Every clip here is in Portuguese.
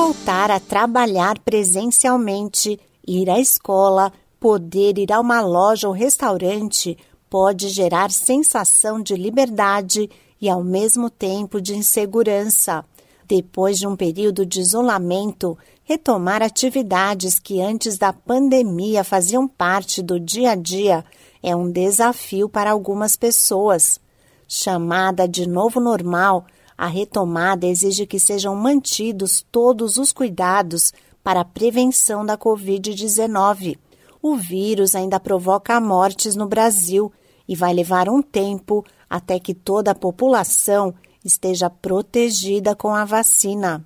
Voltar a trabalhar presencialmente, ir à escola, poder ir a uma loja ou restaurante pode gerar sensação de liberdade e, ao mesmo tempo, de insegurança. Depois de um período de isolamento, retomar atividades que antes da pandemia faziam parte do dia a dia é um desafio para algumas pessoas. Chamada de novo normal, a retomada exige que sejam mantidos todos os cuidados para a prevenção da Covid-19. O vírus ainda provoca mortes no Brasil e vai levar um tempo até que toda a população esteja protegida com a vacina.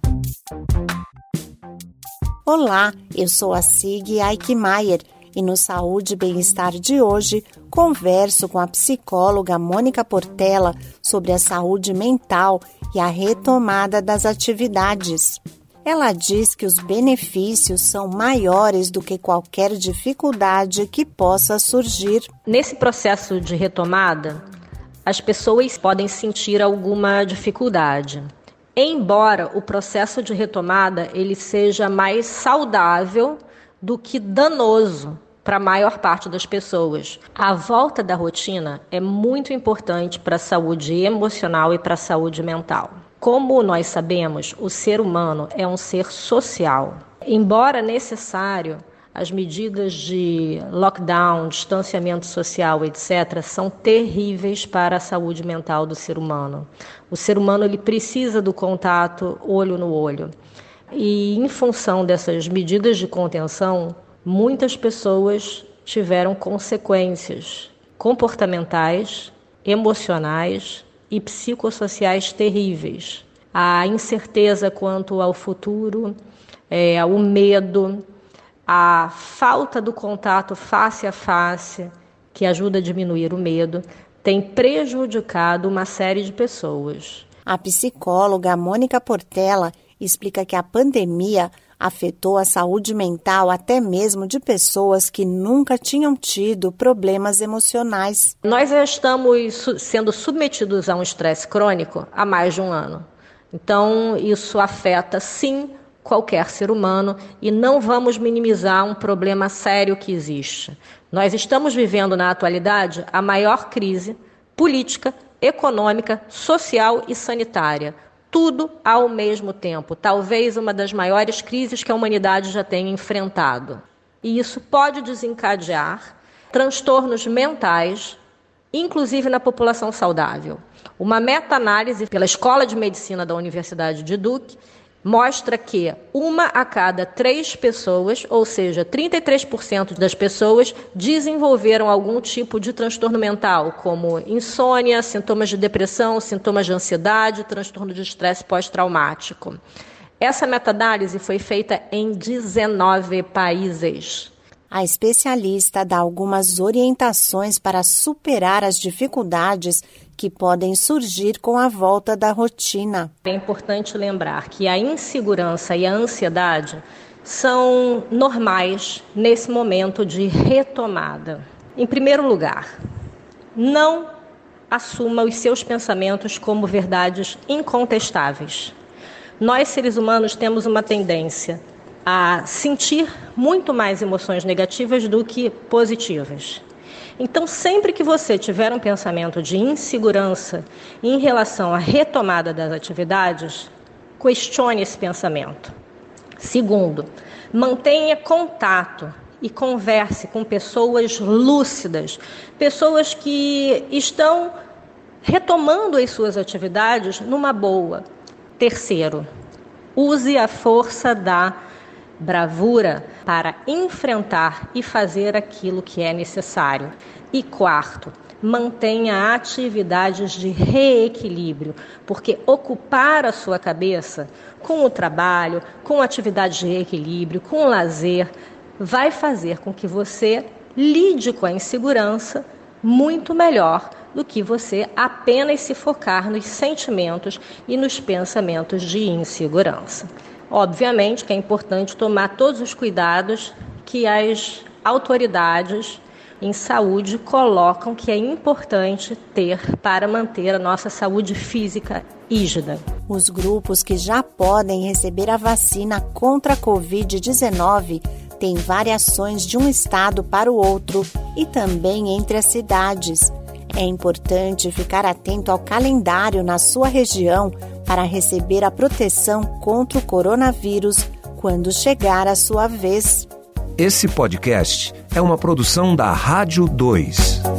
Olá, eu sou a Sig Eichmeier e no Saúde e Bem-Estar de hoje converso com a psicóloga Mônica Portela sobre a saúde mental e a retomada das atividades. Ela diz que os benefícios são maiores do que qualquer dificuldade que possa surgir. Nesse processo de retomada, as pessoas podem sentir alguma dificuldade. Embora o processo de retomada ele seja mais saudável do que danoso para a maior parte das pessoas. A volta da rotina é muito importante para a saúde emocional e para a saúde mental. Como nós sabemos, o ser humano é um ser social. Embora necessário, as medidas de lockdown, distanciamento social, etc., são terríveis para a saúde mental do ser humano. O ser humano ele precisa do contato olho no olho. E em função dessas medidas de contenção, muitas pessoas tiveram consequências comportamentais, emocionais e psicossociais terríveis. A incerteza quanto ao futuro, é, o medo, a falta do contato face a face, que ajuda a diminuir o medo, tem prejudicado uma série de pessoas. A psicóloga Mônica Portela explica que a pandemia afetou a saúde mental até mesmo de pessoas que nunca tinham tido problemas emocionais. Nós já estamos sendo submetidos a um estresse crônico há mais de um ano. Então, isso afeta sim qualquer ser humano e não vamos minimizar um problema sério que existe. Nós estamos vivendo na atualidade a maior crise política, econômica, social e sanitária tudo ao mesmo tempo, talvez uma das maiores crises que a humanidade já tenha enfrentado. E isso pode desencadear transtornos mentais, inclusive na população saudável. Uma meta-análise pela Escola de Medicina da Universidade de Duke mostra que uma a cada três pessoas, ou seja, 33% das pessoas, desenvolveram algum tipo de transtorno mental, como insônia, sintomas de depressão, sintomas de ansiedade, transtorno de estresse pós-traumático. Essa meta-análise foi feita em 19 países. A especialista dá algumas orientações para superar as dificuldades que podem surgir com a volta da rotina. É importante lembrar que a insegurança e a ansiedade são normais nesse momento de retomada. Em primeiro lugar, não assuma os seus pensamentos como verdades incontestáveis. Nós, seres humanos, temos uma tendência a sentir muito mais emoções negativas do que positivas. Então, sempre que você tiver um pensamento de insegurança em relação à retomada das atividades, questione esse pensamento. Segundo, mantenha contato e converse com pessoas lúcidas, pessoas que estão retomando as suas atividades numa boa. Terceiro, use a força da bravura para enfrentar e fazer aquilo que é necessário. E quarto, mantenha atividades de reequilíbrio, porque ocupar a sua cabeça com o trabalho, com atividades de reequilíbrio, com lazer, vai fazer com que você lide com a insegurança muito melhor do que você apenas se focar nos sentimentos e nos pensamentos de insegurança. Obviamente que é importante tomar todos os cuidados que as autoridades em saúde colocam que é importante ter para manter a nossa saúde física rígida. Os grupos que já podem receber a vacina contra a Covid-19 têm variações de um estado para o outro e também entre as cidades. É importante ficar atento ao calendário na sua região para receber a proteção contra o coronavírus quando chegar a sua vez. Esse podcast é uma produção da Rádio 2.